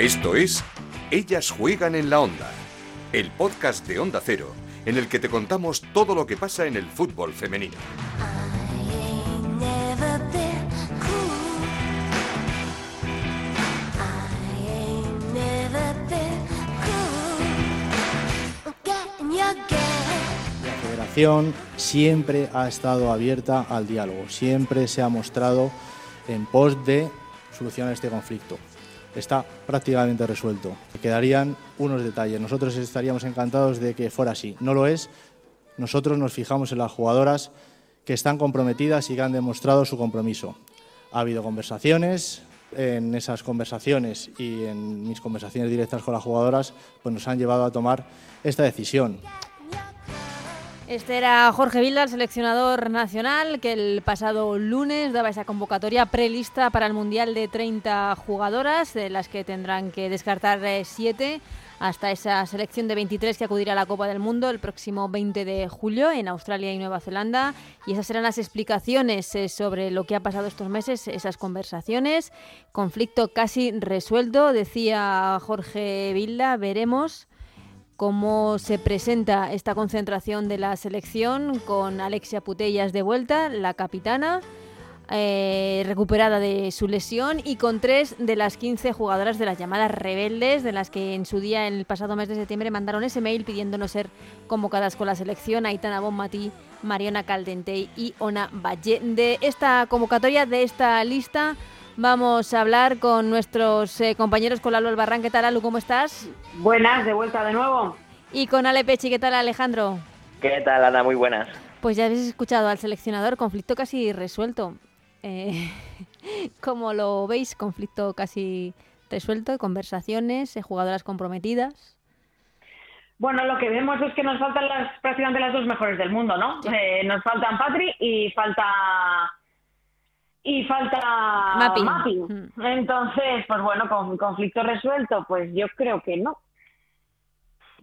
Esto es Ellas juegan en la onda, el podcast de Onda Cero, en el que te contamos todo lo que pasa en el fútbol femenino. La federación siempre ha estado abierta al diálogo, siempre se ha mostrado en pos de solucionar este conflicto. Está prácticamente resuelto. Quedarían unos detalles. Nosotros estaríamos encantados de que fuera así. No lo es. Nosotros nos fijamos en las jugadoras que están comprometidas y que han demostrado su compromiso. Ha habido conversaciones, en esas conversaciones y en mis conversaciones directas con las jugadoras, pues nos han llevado a tomar esta decisión. Este era Jorge Vilda, el seleccionador nacional, que el pasado lunes daba esa convocatoria prelista para el Mundial de 30 jugadoras, de las que tendrán que descartar 7 hasta esa selección de 23 que acudirá a la Copa del Mundo el próximo 20 de julio en Australia y Nueva Zelanda. Y esas serán las explicaciones eh, sobre lo que ha pasado estos meses, esas conversaciones. Conflicto casi resuelto, decía Jorge Vilda. Veremos cómo se presenta esta concentración de la selección con Alexia Putellas de vuelta, la capitana, eh, recuperada de su lesión y con tres de las 15 jugadoras de las llamadas rebeldes, de las que en su día, en el pasado mes de septiembre, mandaron ese mail pidiéndonos ser convocadas con la selección, Aitana Bonmatí, Mariana Caldente y Ona Valle. De esta convocatoria, de esta lista, Vamos a hablar con nuestros eh, compañeros, con Lalo Albarrán. ¿Qué tal, Alu? ¿Cómo estás? Buenas, de vuelta de nuevo. Y con Ale Pechi. ¿Qué tal, Alejandro? ¿Qué tal, Ana? Muy buenas. Pues ya habéis escuchado al seleccionador, conflicto casi resuelto. Eh, ¿Cómo lo veis? Conflicto casi resuelto, conversaciones, eh, jugadoras comprometidas. Bueno, lo que vemos es que nos faltan las prácticamente las dos mejores del mundo, ¿no? Eh, nos faltan Patri y falta y falta Mapping. Mm. Entonces, pues bueno, con conflicto resuelto, pues yo creo que no.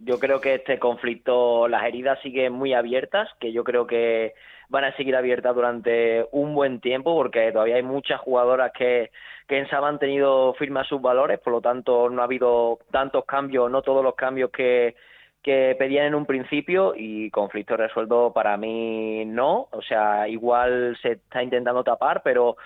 Yo creo que este conflicto, las heridas siguen muy abiertas, que yo creo que van a seguir abiertas durante un buen tiempo, porque todavía hay muchas jugadoras que, que en SAB han tenido firmes sus valores, por lo tanto no ha habido tantos cambios, no todos los cambios que, que pedían en un principio y conflicto resuelto para mí no, o sea, igual se está intentando tapar, pero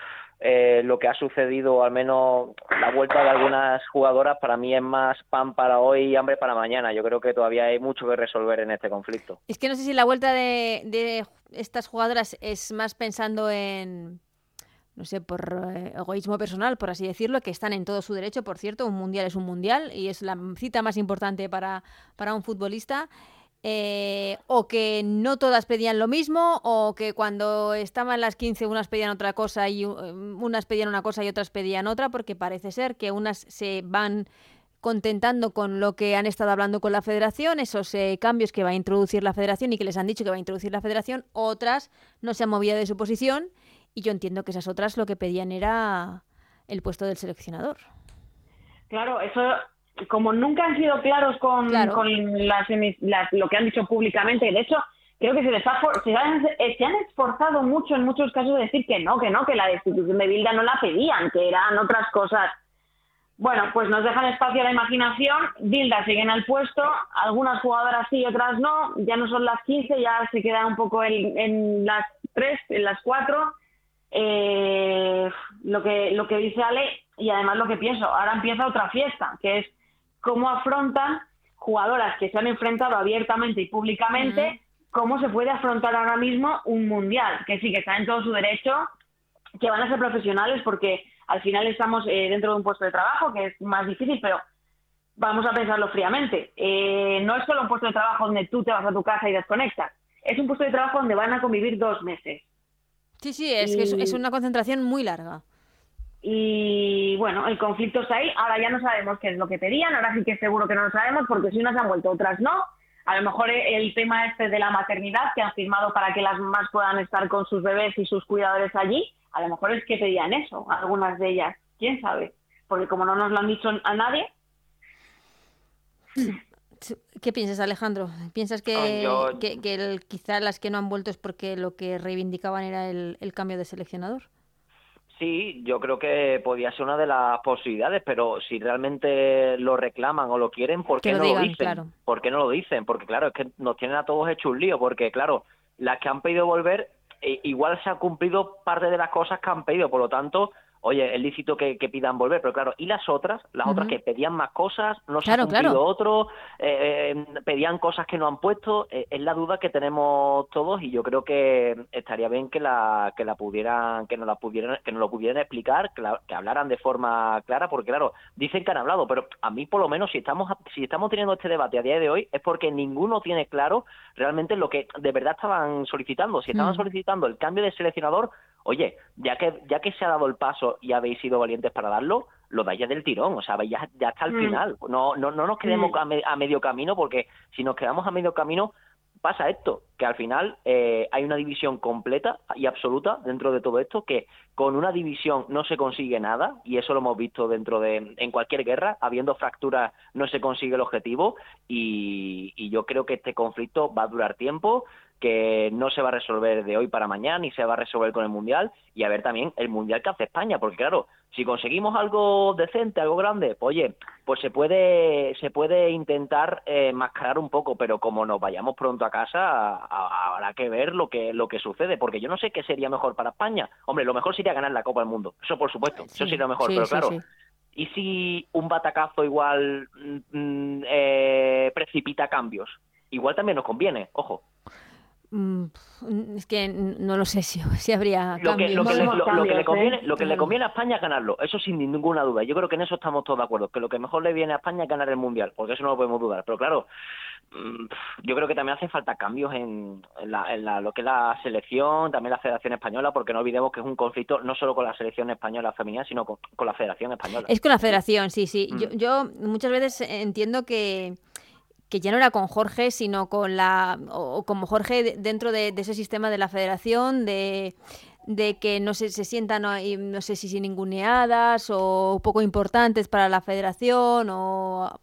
eh, lo que ha sucedido, al menos la vuelta de algunas jugadoras, para mí es más pan para hoy y hambre para mañana. Yo creo que todavía hay mucho que resolver en este conflicto. Es que no sé si la vuelta de, de estas jugadoras es más pensando en no sé, por eh, egoísmo personal, por así decirlo, que están en todo su derecho, por cierto, un mundial es un mundial y es la cita más importante para, para un futbolista. Eh, o que no todas pedían lo mismo, o que cuando estaban las 15 unas pedían otra cosa y unas pedían una cosa y otras pedían otra, porque parece ser que unas se van contentando con lo que han estado hablando con la federación, esos eh, cambios que va a introducir la federación y que les han dicho que va a introducir la federación, otras no se han movido de su posición y yo entiendo que esas otras lo que pedían era el puesto del seleccionador. Claro, eso como nunca han sido claros con, con las, lo que han dicho públicamente, de hecho, creo que se les se, han, se han esforzado mucho en muchos casos de decir que no, que no, que la destitución de Bilda no la pedían, que eran otras cosas. Bueno, pues nos dejan espacio a la imaginación, Bilda sigue en el puesto, algunas jugadoras sí, otras no, ya no son las 15, ya se queda un poco en, en las 3, en las 4, eh, lo que lo que dice Ale y además lo que pienso ahora empieza otra fiesta que es cómo afrontan jugadoras que se han enfrentado abiertamente y públicamente cómo se puede afrontar ahora mismo un mundial. Que sí que está en todo su derecho que van a ser profesionales porque al final estamos eh, dentro de un puesto de trabajo que es más difícil pero vamos a pensarlo fríamente. Eh, no es solo un puesto de trabajo donde tú te vas a tu casa y desconectas es un puesto de trabajo donde van a convivir dos meses. Sí, sí, es que es, una concentración muy larga. Y bueno, el conflicto está ahí. Ahora ya no sabemos qué es lo que pedían. Ahora sí que seguro que no lo sabemos porque si unas han vuelto, otras no. A lo mejor el tema este de la maternidad que han firmado para que las mamás puedan estar con sus bebés y sus cuidadores allí, a lo mejor es que pedían eso, algunas de ellas. ¿Quién sabe? Porque como no nos lo han dicho a nadie. ¿Qué piensas, Alejandro? ¿Piensas que, ah, que, quizá las que no han vuelto es porque lo que reivindicaban era el, cambio de seleccionador? Sí, yo creo que podría ser una de las posibilidades, pero si realmente lo reclaman o lo quieren, ¿por qué no lo dicen? ¿Por qué no lo dicen? Porque claro, es que nos tienen a todos hecho un lío, porque claro, las que han pedido volver, eh, igual se han cumplido parte de las cosas que han pedido, por lo tanto, oye, es lícito que, pidan volver, pero claro, ¿y las otras? Las otras que pedían más cosas, no se han cumplido otro, eh, eh, pedían cosas que no han puesto, eh, es la duda que tenemos todos y yo creo que estaría bien que la que la pudieran, que nos la pudieran, que nos lo pudieran explicar, que, hablaran de forma clara, porque claro, dicen que han hablado, pero a mí por lo menos si estamos si estamos teniendo este debate a día de hoy es porque ninguno tiene claro realmente lo que de verdad estaban solicitando. Si estaban mm. solicitando el cambio de seleccionador, oye, ya que, ya que se ha dado el paso y habéis sido valientes para darlo, lo dais ya del tirón, o sea, ya, ya hasta el mm. final. No, no, no nos quedemos mm. a, medio camino, porque si nos quedamos a medio camino, pasa esto, que al final eh, hay una división completa y absoluta dentro de todo esto, que con una división no se consigue nada, y eso lo hemos visto dentro de, en cualquier guerra, habiendo fracturas no se consigue el objetivo, y, y yo creo que este conflicto va a durar tiempo, que no se va a resolver de hoy para mañana ni se va a resolver con el Mundial y a ver también el Mundial que hace España, porque claro, si conseguimos algo decente, algo grande, pues oye, pues se puede se puede intentar eh, mascarar un poco, pero como nos vayamos pronto a casa, habrá que ver lo que lo que sucede, porque yo no sé qué sería mejor para España. Hombre, lo mejor sería ganar la Copa del Mundo, eso por supuesto, eso sería lo mejor, pero claro, ¿y si un batacazo igual mm, mm, eh, precipita cambios? Igual también nos conviene, ojo. Mm, es que no lo sé si, si habría lo que, lo, que le, conviene, lo que le conviene a España es ganarlo, eso sin ninguna duda. Yo creo que en eso estamos todos de acuerdo, que lo que mejor le viene a España es ganar el Mundial, porque eso no lo podemos dudar. Pero claro, mm, yo creo que también hace falta cambios en, lo que es la selección, también la Federación Española, porque no olvidemos que es un conflicto no solo con la selección española femenina, sino con, la Federación Española. Es con la Federación, sí, sí. Yo, mm. yo muchas veces entiendo que que ya no era con Jorge, sino con la, o como Jorge dentro de, ese sistema de la federación, de, que no se, se sientan, no, sé si sin ninguneadas o poco importantes para la federación o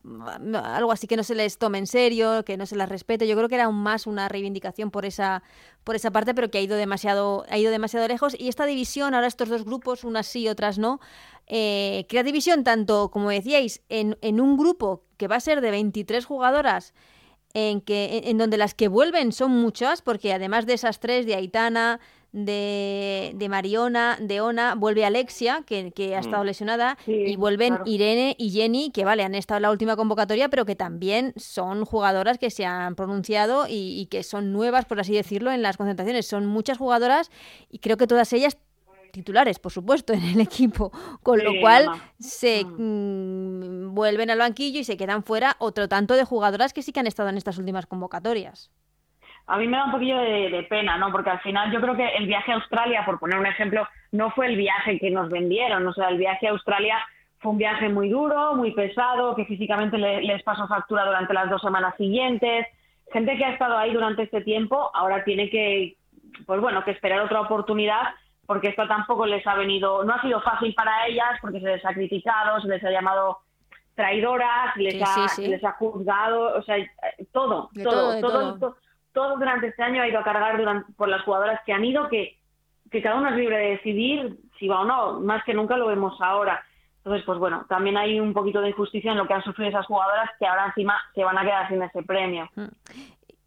algo así que no se les tome en serio, que no se las respete. Yo creo que era más una reivindicación por esa, por esa parte, pero que ha ido demasiado, ha ido demasiado lejos. Y esta división, ahora estos dos grupos, unas sí, otras no, eh, crea división tanto, como decíais, en, en, un grupo que va a ser de 23 jugadoras, en, que, en, donde las que vuelven son muchas, porque además de esas tres, de Aitana, de, de Mariona, de Ona, vuelve Alexia, que, que ha mm. estado lesionada, y vuelven Irene y Jenny, que vale, han estado en la última convocatoria, pero que también son jugadoras que se han pronunciado y, y que son nuevas, por así decirlo, en las concentraciones. Son muchas jugadoras y creo que todas ellas titulares, por supuesto, en el equipo, con lo cual se mm. Mm, vuelven al banquillo y se quedan fuera otro tanto de jugadoras que sí que han estado en estas últimas convocatorias. A mí me da un poquillo de, pena, ¿no? Porque al final yo creo que el viaje a Australia, por poner un ejemplo, no fue el viaje que nos vendieron. O sea, el viaje a Australia fue un viaje muy duro, muy pesado, que físicamente les pasó factura durante las dos semanas siguientes. Gente que ha estado ahí durante este tiempo ahora tiene que, pues bueno, que esperar otra oportunidad porque esto tampoco les ha venido, no ha sido fácil para ellas porque se les ha criticado, se les ha llamado traidoras, se les, ha, les ha juzgado, o sea, todo, todo, todo, todo, durante este año ha ido a cargar durante, por las jugadoras que han ido, que, que cada una es libre de decidir si va o no, más que nunca lo vemos ahora. Entonces, pues bueno, también hay un poquito de injusticia en lo que han sufrido esas jugadoras que ahora encima se van a quedar sin ese premio.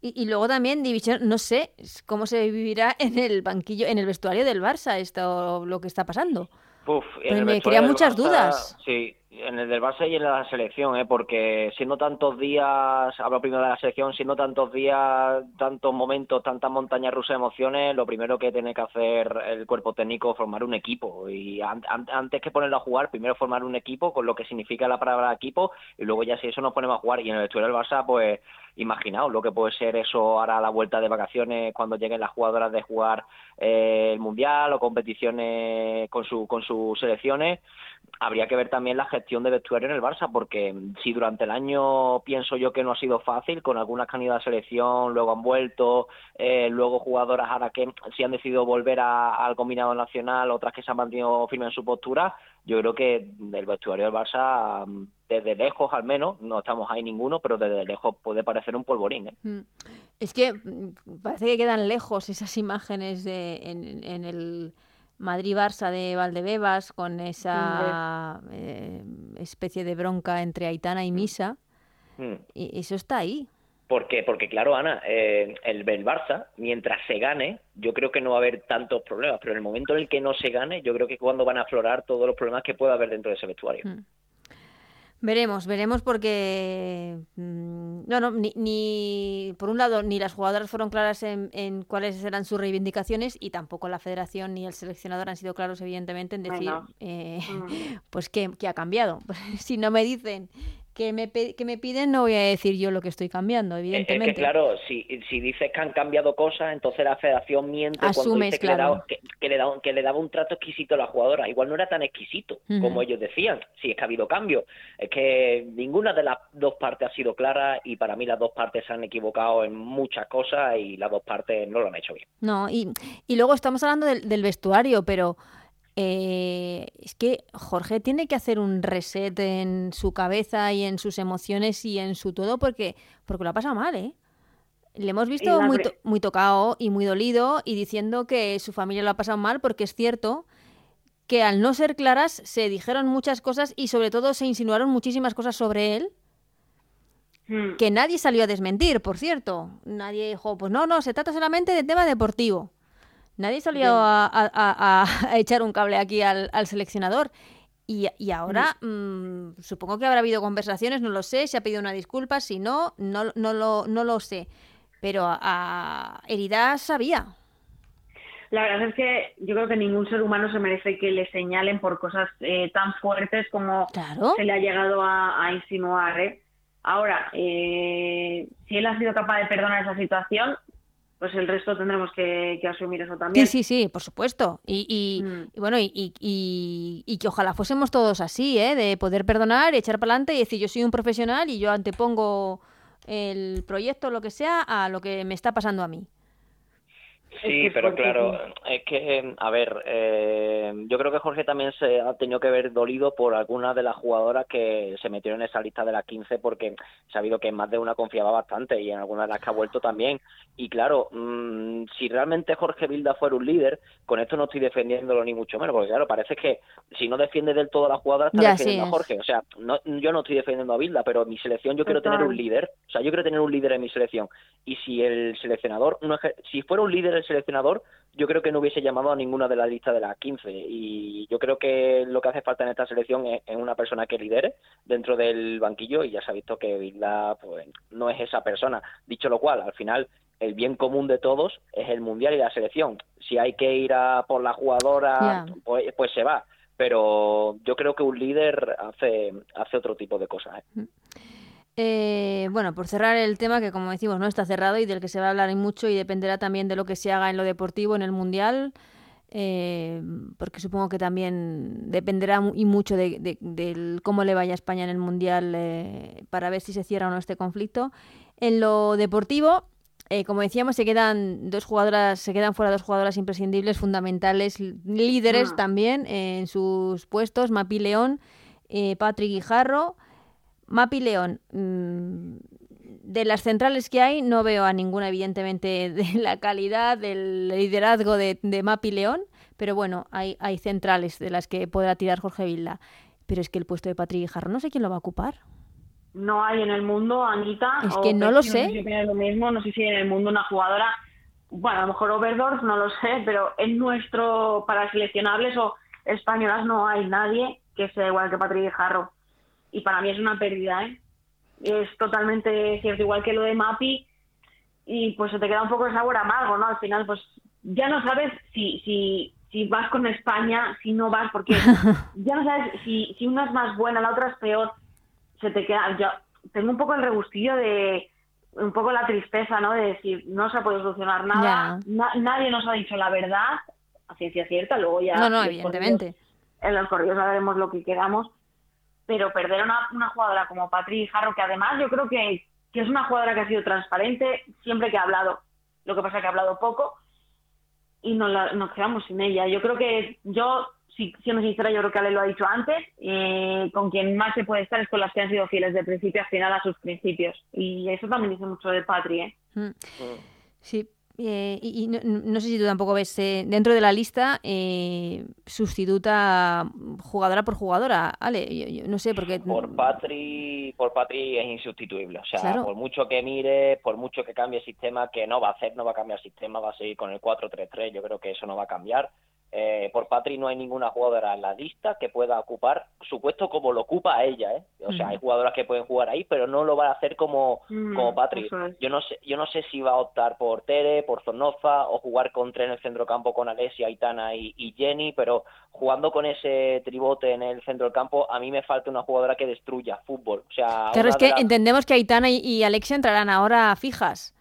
Y, luego también división, no sé cómo se vivirá en el banquillo, en el vestuario del Barça, esto lo que está pasando. Uf, me crea muchas dudas. Sí, en el del Barça y en la selección, ¿eh? porque siendo tantos días, hablo primero de la selección, siendo tantos días, tantos momentos, tantas montañas rusas de emociones, lo primero que tiene que hacer el cuerpo técnico es formar un equipo. Y antes que ponerlo a jugar, primero formar un equipo con lo que significa la palabra equipo y luego ya si eso nos ponemos a jugar. Y en el vestuario del Barça, pues imaginaos lo que puede ser eso ahora a la vuelta de vacaciones cuando lleguen las jugadoras de jugar eh, el Mundial o competiciones con, su, con sus selecciones habría que ver también la gestión de vestuario en el Barça, porque si durante el año pienso yo que no ha sido fácil, con algunas candidatas a selección, luego han vuelto, eh, luego jugadoras ahora que si han decidido volver al combinado nacional, otras que se han mantenido firmes en su postura, yo creo que el vestuario del Barça, desde lejos al menos, no estamos ahí ninguno, pero desde lejos puede parecer un polvorín. ¿eh? Mm. Es que mm, parece que quedan lejos esas imágenes de, en el Madrid-Barça de Valdebebas con esa eh, especie de bronca entre Aitana y mm. Misa. Mm. Y eso está ahí. ¿Por Porque, claro, Ana, eh, el, el, Barça, mientras se gane, yo creo que no va a haber tantos problemas, pero en el momento en el que no se gane, yo creo que cuando van a aflorar todos los problemas que pueda haber dentro de ese vestuario. Mm. Veremos, veremos porque mm, no, no, ni, por un lado ni las jugadoras fueron claras en, cuáles eran sus reivindicaciones y tampoco la Federación ni el seleccionador han sido claros evidentemente en decir eh, mm. pues qué, qué ha cambiado. si no me dicen que me, que me piden, no voy a decir yo lo que estoy cambiando, evidentemente. Es que claro, si, si dices que han cambiado cosas, entonces la federación miente cuando dice que, le daba, que, que le daba un trato exquisito a la jugadora. Igual no era tan exquisito como ellos decían, si es que ha habido cambio. Es que ninguna de las dos partes ha sido clara y para mí las dos partes se han equivocado en muchas cosas y las dos partes no lo han hecho bien. No, y, y luego estamos hablando del, del vestuario, pero... Eh, es que Jorge tiene que hacer un reset en su cabeza y en sus emociones y en su todo porque, porque lo ha pasado mal, ¿eh? Le hemos visto muy, muy tocado y muy dolido y diciendo que su familia lo ha pasado mal porque es cierto que al no ser claras se dijeron muchas cosas y sobre todo se insinuaron muchísimas cosas sobre él hmm. que nadie salió a desmentir, por cierto. Nadie dijo, pues no, no, se trata solamente de tema deportivo. Nadie salió a, echar un cable aquí al, seleccionador. Y, ahora mm, supongo que habrá habido conversaciones, no lo sé, se ha pedido una disculpa, si no, no, no, lo, no lo sé. Pero a, heridas había. La verdad es que yo creo que ningún ser humano se merece que le señalen por cosas eh, tan fuertes como se le ha llegado a, insinuar. ¿eh? Ahora, eh, si él ha sido capaz de perdonar esa situación, pues el resto tendremos que, asumir eso también. Sí, sí, sí, por supuesto. Y, mm. bueno, y, que ojalá fuésemos todos así, ¿eh? de poder perdonar, y echar para adelante y decir yo soy un profesional y yo antepongo el proyecto, lo que sea, a lo que me está pasando a mí. Sí, pero claro, es que, a ver, eh, yo creo que Jorge también se ha tenido que ver dolido por algunas de las jugadoras que se metieron en esa lista de las 15 porque ha sabido que más de una confiaba bastante y en algunas de las que ha vuelto también. Y claro, mm, si realmente Jorge Vilda fuera un líder, con esto no estoy defendiéndolo ni mucho menos, porque claro, parece que si no defiende del todo a la jugadora, está defendiendo a Jorge. O sea, no, yo no estoy defendiendo a Vilda, pero en mi selección yo quiero tener un líder. O sea, yo quiero tener un líder en mi selección. Y si el seleccionador, si fuera un líder seleccionador, yo creo que no hubiese llamado a ninguna de las listas de las 15. Y yo creo que lo que hace falta en esta selección es, una persona que lidere dentro del banquillo y ya se ha visto que Vilda pues, no es esa persona. Dicho lo cual, al final el bien común de todos es el mundial y la selección. Si hay que ir a por la jugadora, pues, pues, se va. Pero yo creo que un líder hace, hace otro tipo de cosas. ¿eh? Eh, bueno, por cerrar el tema que como decimos no está cerrado y del que se va a hablar mucho y dependerá también de lo que se haga en lo deportivo en el mundial, eh, porque supongo que también dependerá y mucho de, cómo le vaya a España en el mundial eh, para ver si se cierra o no este conflicto. En lo deportivo, como decíamos, se quedan dos jugadoras, se quedan fuera dos jugadoras imprescindibles, fundamentales, líderes ah. también en sus puestos, Mapi León, Patrick Guijarro. Mapi León, mm, de las centrales que hay, no veo a ninguna, evidentemente, de la calidad del liderazgo de, Mapi León, pero bueno, hay, hay centrales de las que podrá tirar Jorge Vilda. Pero es que el puesto de Patrick Jarro no sé quién lo va a ocupar. No hay en el mundo, Anita. Es que no lo sé. No sé, lo mismo, no sé si en el mundo una jugadora, bueno, a lo mejor Overdorf, no lo sé, pero en nuestro, para seleccionables o españolas no hay nadie que sea igual que Patrick Jarro y para mí es una pérdida, ¿eh? Es totalmente cierto, igual que lo de Mapi, y pues se te queda un poco de sabor amargo, ¿no? Al final, pues ya no sabes si, si, si vas con España, si no vas, porque ya no sabes si, si una es más buena, la otra es peor, se te queda, yo tengo un poco el rebustillo de, un poco la tristeza, ¿no? De decir, no se ha podido solucionar nada, nadie nos ha dicho la verdad, a ciencia cierta, luego ya... No, no, evidentemente. en los correos sabemos lo que queramos, pero perder a una, jugadora como Patri Jarro, que además yo creo que, es una jugadora que ha sido transparente siempre que ha hablado, lo que pasa es que ha hablado poco y nos, nos quedamos sin ella. Yo creo que yo, si siendo sincera, yo creo que Ale lo ha dicho antes, eh, con quien más se puede estar es con las que han sido fieles de principio a final a sus principios. Y eso también dice mucho de Patri, ¿eh? Mm. Sí, Eh, y, no, sé si tú tampoco ves eh, dentro de la lista eh, sustituta jugadora por jugadora, Ale, no sé porque por Patri, por Patri es insustituible, o sea, por mucho que mire, por mucho que cambie el sistema, que no va a hacer, no va a cambiar el sistema, va a seguir con el 4-3-3, yo creo que eso no va a cambiar. Eh, por Patri no hay ninguna jugadora en la lista que pueda ocupar su puesto como lo ocupa ella, ¿eh? O sea, hay jugadoras que pueden jugar ahí, pero no lo va a hacer como, mm, como Patri. Yo no sé, yo no sé si va a optar por Tere, por Zornoza o jugar con tres en el centrocampo con Alessia, Aitana y, y, Jenny, pero jugando con ese tribote en el centro del campo, a mí me falta una jugadora que destruya fútbol. O sea, claro, es que entendemos que Aitana y, y Alexia entrarán ahora fijas.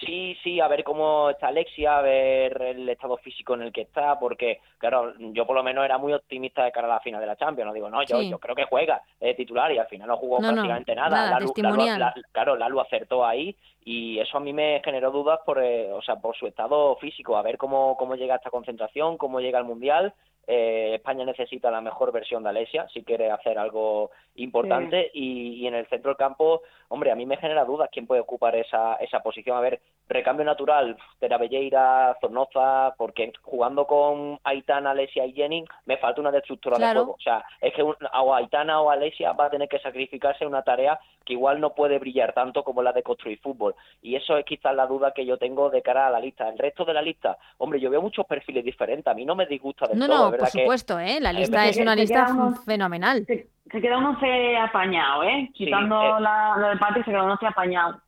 Sí, sí, a ver cómo está Alexia, a ver el estado físico en el que está, porque, claro, yo por lo menos era muy optimista de cara a la final de la Champions. No digo, no, yo, yo creo que juega es titular y al final no jugó prácticamente nada. nada claro, Lalu acertó ahí y eso a mí me generó dudas por, eh, o sea, por su estado físico, a ver cómo, cómo llega esta concentración, cómo llega al Mundial eh, España necesita la mejor versión de Alesia si quiere hacer algo importante y, en el centro del campo, hombre, a mí me genera dudas quién puede ocupar esa, esa posición. A ver, recambio natural, Belleira, Zornoza, porque jugando con Aitana, Alesia y Jenny me falta una destructura de juego. O sea, es que o Aitana o Alesia va a tener que sacrificarse una tarea que igual no puede brillar tanto como la de construir fútbol. Y eso es quizás la duda que yo tengo de cara a la lista. El resto de la lista, hombre, yo veo muchos perfiles diferentes. A mí no me disgusta de todo por supuesto, ¿eh? La lista es una lista fenomenal. Se, queda uno se apañado, ¿eh? Quitando eh, la, lo de Pati, se queda uno se apañado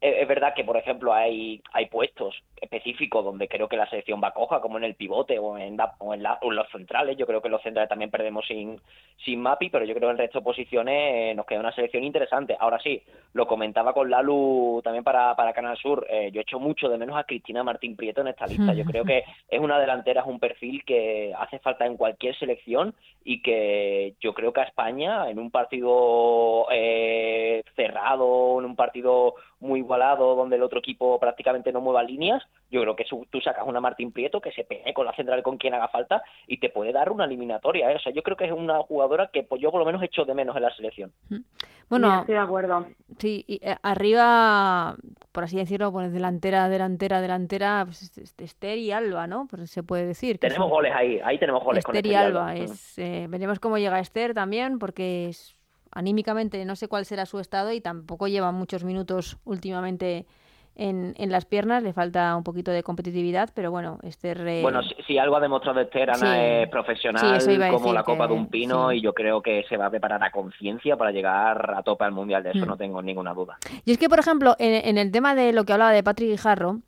es verdad que, por ejemplo, hay, hay puestos específicos donde creo que la selección va coja, como en el pivote o en, o en, los centrales. Yo creo que los centrales también perdemos sin, sin Mapi, pero yo creo que en el resto de posiciones eh, nos queda una selección interesante. Ahora sí, lo comentaba con Lalu también para, para Canal Sur. Eh, yo echo mucho de menos a Cristina Martín Prieto en esta lista. Yo creo que es una delantera, es un perfil que hace falta en cualquier selección y que yo creo que a España, en un partido eh, cerrado, en un partido muy igualado, donde el otro equipo prácticamente no mueva líneas, yo creo que tú sacas una Martín Prieto que se pegue con la central con quien haga falta y te puede dar una eliminatoria. ¿eh? O sea, yo creo que es una jugadora que pues, yo por lo menos echo de menos en la selección. Bueno, estoy de acuerdo. Sí, y, eh, arriba, por así decirlo, pues delantera, delantera, delantera, pues, Esther y Alba, ¿no? Pues se puede decir. tenemos goles ahí, ahí tenemos goles Esther con Esther y Alba. Es, eh, veremos cómo llega Esther también, porque es anímicamente no sé cuál será su estado y tampoco lleva muchos minutos últimamente en, en, las piernas, le falta un poquito de competitividad, pero bueno, Esther... Bueno, si, algo ha demostrado Esther, Ana es profesional como la copa de un pino y yo creo que se va a preparar a conciencia para llegar a tope al Mundial, de eso mm. no tengo ninguna duda. Y es que, por ejemplo, en, el tema de lo que hablaba de Patrick Guijarro,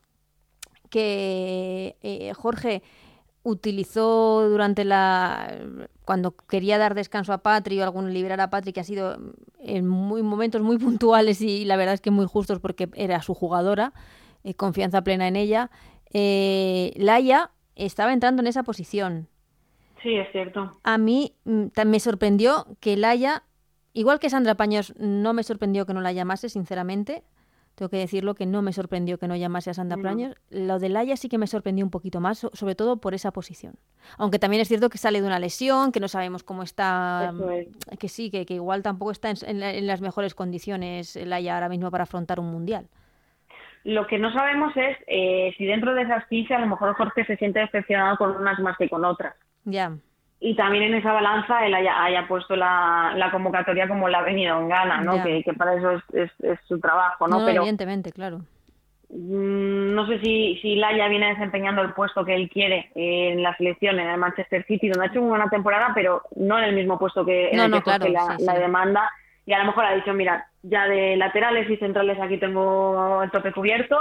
que eh, Jorge utilizó durante la cuando quería dar descanso a Patri o algún liberar a Patri que ha sido en muy momentos muy puntuales y la verdad es que muy justos porque era su jugadora eh, confianza plena en ella eh, Laia estaba entrando en esa posición. Sí es cierto. A mí mm, me sorprendió que Laia igual que Sandra Paños no me sorprendió que no la llamase sinceramente tengo que decirlo que no me sorprendió que no llamase a Sandra Praños. Lo de Laia sí que me sorprendió un poquito más, sobre todo por esa posición. Aunque también es cierto que sale de una lesión, que no sabemos cómo está, que sí, que, igual tampoco está en, las mejores condiciones Laia ahora mismo para afrontar un mundial. Lo que no sabemos es eh, si dentro de esas 15 a lo mejor Jorge se siente decepcionado con unas más que con otras. Ya y también en esa balanza él haya, puesto la, la, convocatoria como la ha venido en gana, ¿no? Que, para eso es, es, su trabajo, ¿no? Pero, evidentemente, claro. Mm, no sé si, si Laia viene desempeñando el puesto que él quiere en la selección en el Manchester City, donde ha hecho una buena temporada, pero no en el mismo puesto que, en el que la, la demanda. Y a lo mejor ha dicho, mira, ya de laterales y centrales aquí tengo el tope cubierto,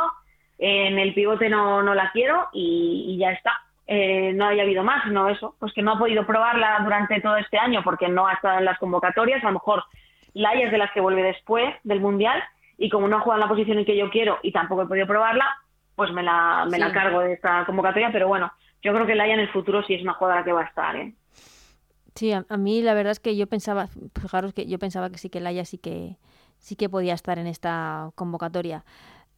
en el pivote no, no la quiero y ya está eh, no haya habido más, sino eso, pues que no ha podido probarla durante todo este año porque no ha estado en las convocatorias, a lo mejor la es de las que vuelve después del Mundial y como no ha jugado en la posición en que yo quiero y tampoco he podido probarla, pues me la, me la cargo de esta convocatoria, pero bueno, yo creo que Laia en el futuro sí es una jugadora que va a estar, ¿eh? Sí, a, mí la verdad es que yo pensaba, fijaros que yo pensaba que sí que Laia sí que sí que podía estar en esta convocatoria.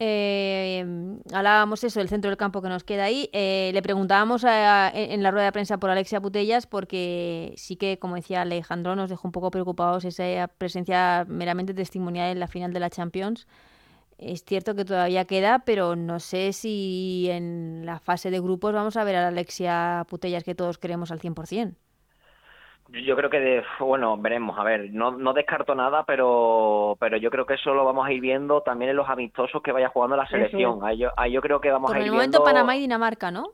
Eh, hablábamos eso, el centro del campo que nos queda ahí. Eh, le preguntábamos en la rueda de prensa por Alexia Putellas porque sí que, como decía Alejandro, nos dejó un poco preocupados esa presencia meramente testimonial en la final de la Champions. es cierto que todavía queda, pero no sé si en la fase de grupos vamos a ver a Alexia Putellas que todos queremos al 100%. Yo creo que, de, bueno, veremos. A ver, no, no descarto nada, pero pero yo creo que eso lo vamos a ir viendo también en los amistosos que vaya jugando la selección. Ahí yo, ahí yo creo que vamos Por a ir el viendo... momento Panamá y Dinamarca, ¿no?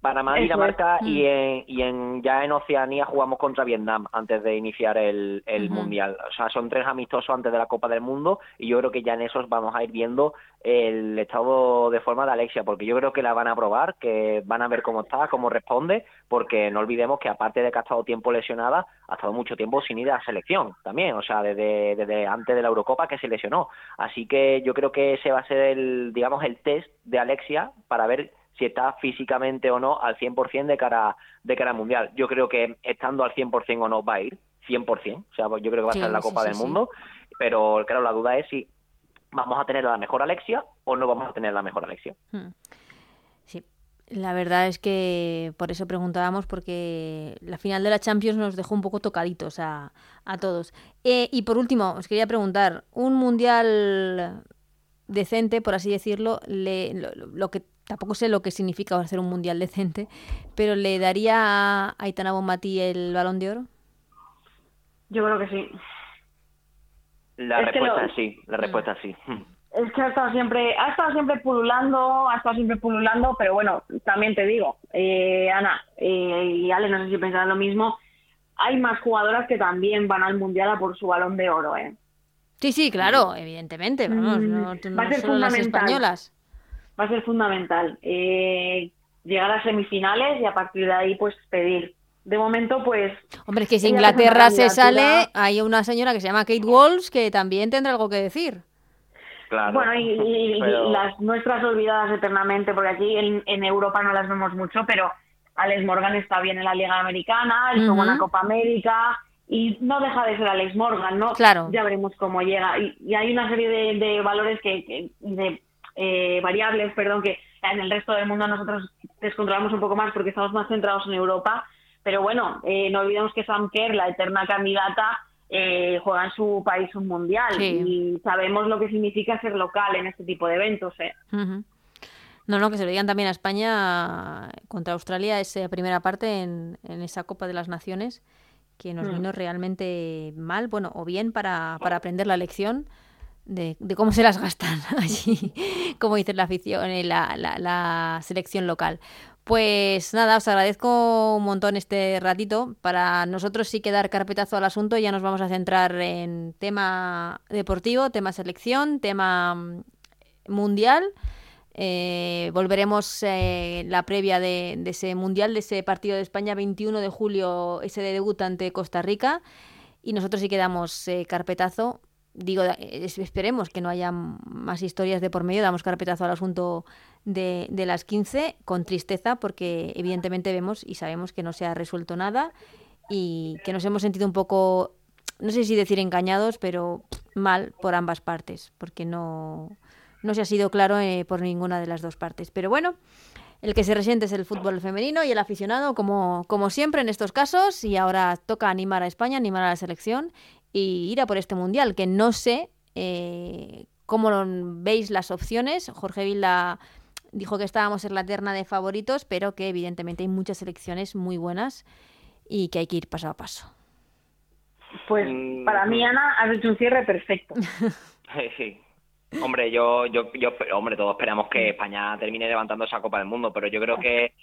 Panamá, Dinamarca y, Mm. en, y en, ya en Oceanía jugamos contra Vietnam antes de iniciar el. Mundial. O sea, son tres amistosos antes de la Copa del Mundo y yo creo que ya en esos vamos a ir viendo el estado de forma de Alexia, porque yo creo que la van a probar, que van a ver cómo está, cómo responde, porque no olvidemos que aparte de que ha estado tiempo lesionada, ha estado mucho tiempo sin ir a la selección también, o sea, desde, desde antes de la Eurocopa que se lesionó. Así que yo creo que ese va a ser el, digamos, el test de Alexia para ver si está físicamente o no al 100% de cara, de cara al Mundial. Yo creo que estando al 100% o no va a ir, 100%, o sea, pues yo creo que va a Sí, estar en la Copa sí, del sí. Mundo, pero claro, la duda es si vamos a tener a la mejor Alexia o no vamos a tener la mejor Alexia. Mm. Sí, la verdad es que por eso preguntábamos, porque la final de la Champions nos dejó un poco tocaditos a, a todos. Eh, y por último, os quería preguntar, un mundial decente, por así decirlo, le, lo, lo que tampoco sé lo que significa hacer un mundial decente, pero ¿le daría a Aitana Bonmatí el balón de oro? Yo creo que sí. La Es respuesta lo- es sí, la respuesta es sí. Es que ha estado siempre, ha estado siempre pululando, ha estado siempre pululando, pero bueno, también te digo, eh, Ana eh, y Ale, no sé si pensarán lo mismo, hay más jugadoras que también van al mundial a por su balón de oro, ¿eh? Sí, sí, claro, evidentemente, vamos, Mm, no, va a ser solo las fundamental. españolas. Va a ser fundamental eh, llegar a semifinales y a partir de ahí pues pedir. De momento pues Hombre, es que si una Inglaterra se sale, hay una señora que se llama Kate Walsh que también tendrá algo que decir. Claro. Bueno, y, y- y Pero- las nuestras olvidadas eternamente, porque aquí en, en Europa no las vemos mucho, pero Alex Morgan está bien en la Liga Americana, hizo Ujú. buena Copa América y no deja de ser Alex Morgan, ¿no? Claro. Ya veremos cómo llega. Y, y hay una serie de, de valores que, que- de eh, variables, perdón, que en el resto del mundo nosotros descontrolamos un poco más porque estamos más centrados en Europa. Pero bueno, eh, no olvidemos que Sam Kerr, la eterna candidata, eh, juega en su país un mundial Sí. y sabemos lo que significa ser local en este tipo de eventos. ¿eh? No, no, que se lo digan también a España contra Australia, esa primera parte en, en esa Copa de las Naciones, que nos Mm. vino realmente mal, bueno, o bien para, para aprender la lección de, cómo se las gastan allí, como dice la afición, la, la, la selección local. Pues nada, os agradezco un montón este ratito. Para nosotros sí que dar carpetazo al asunto, ya nos vamos a centrar en tema deportivo, tema selección, tema mm, mundial. Eh, volveremos eh, la previa de, de ese mundial, de ese partido de España 21 de julio, ese de debut ante Costa Rica. Y nosotros sí que damos eh, carpetazo. Digo, eh, es- esperemos que no haya más historias de por medio. Damos carpetazo al asunto de, de las 15 con tristeza porque evidentemente vemos y sabemos que no se ha resuelto nada y que nos hemos sentido un poco, no sé si decir engañados, pero mal por ambas partes porque no, no se ha sido claro eh, por ninguna de las dos partes. Pero bueno, el que se resiente es el fútbol femenino y el aficionado, como, como siempre en estos casos. Y ahora toca animar a España, animar a la selección y ir a por este mundial, que no sé eh, cómo lo veis las opciones. Jorge Vilda dijo que estábamos en la terna de favoritos, pero que evidentemente hay muchas selecciones muy buenas y que hay que ir paso a paso. Pues Mm, para mí, Ana, has hecho un cierre perfecto. Sí. Hombre, yo, yo, yo, hombre, todos esperamos que España termine levantando esa Copa del Mundo, pero yo creo que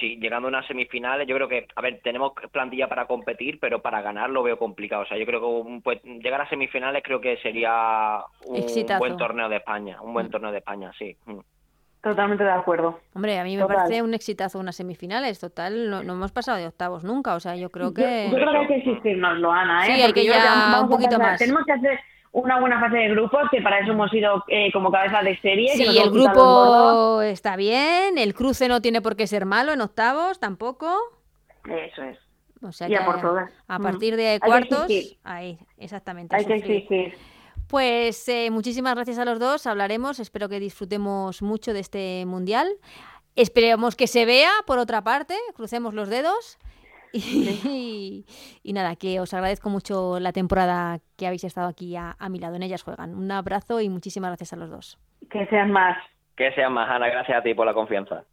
llegando a unas semifinales, yo creo que, a ver, tenemos plantilla para competir, pero para ganar lo veo complicado. O sea, yo creo que un- pues, llegar a semifinales creo que sería un Exitazo. buen torneo de España, un buen Mm. torneo de España, sí. Mm. Totalmente de acuerdo. Hombre, a mí me Total. parece un exitazo unas semifinales, total, no, no hemos pasado de octavos nunca, o sea, yo creo que... yo creo que hay que exigirnoslo, Ana, ¿eh? Sí, hay que ya vamos un poquito pasar- más. Tenemos que hacer una buena fase de grupos, que para eso hemos ido eh, como cabeza de serie. Sí, el grupo está bien, el cruce no tiene por qué ser malo en octavos tampoco. Eso es. O sea que por todas. a Mm. partir de que cuartos, ahí, exactamente. Hay que exigir. Pues eh, muchísimas gracias a los dos, hablaremos, espero que disfrutemos mucho de este mundial. Esperemos que se vea, por otra parte, crucemos los dedos. Y, nada, que os agradezco mucho la temporada que habéis estado aquí a, a mi lado. En ellas juegan. Un abrazo y muchísimas gracias a los dos. Que sean más. Que sean más, Ana. Gracias a ti por la confianza.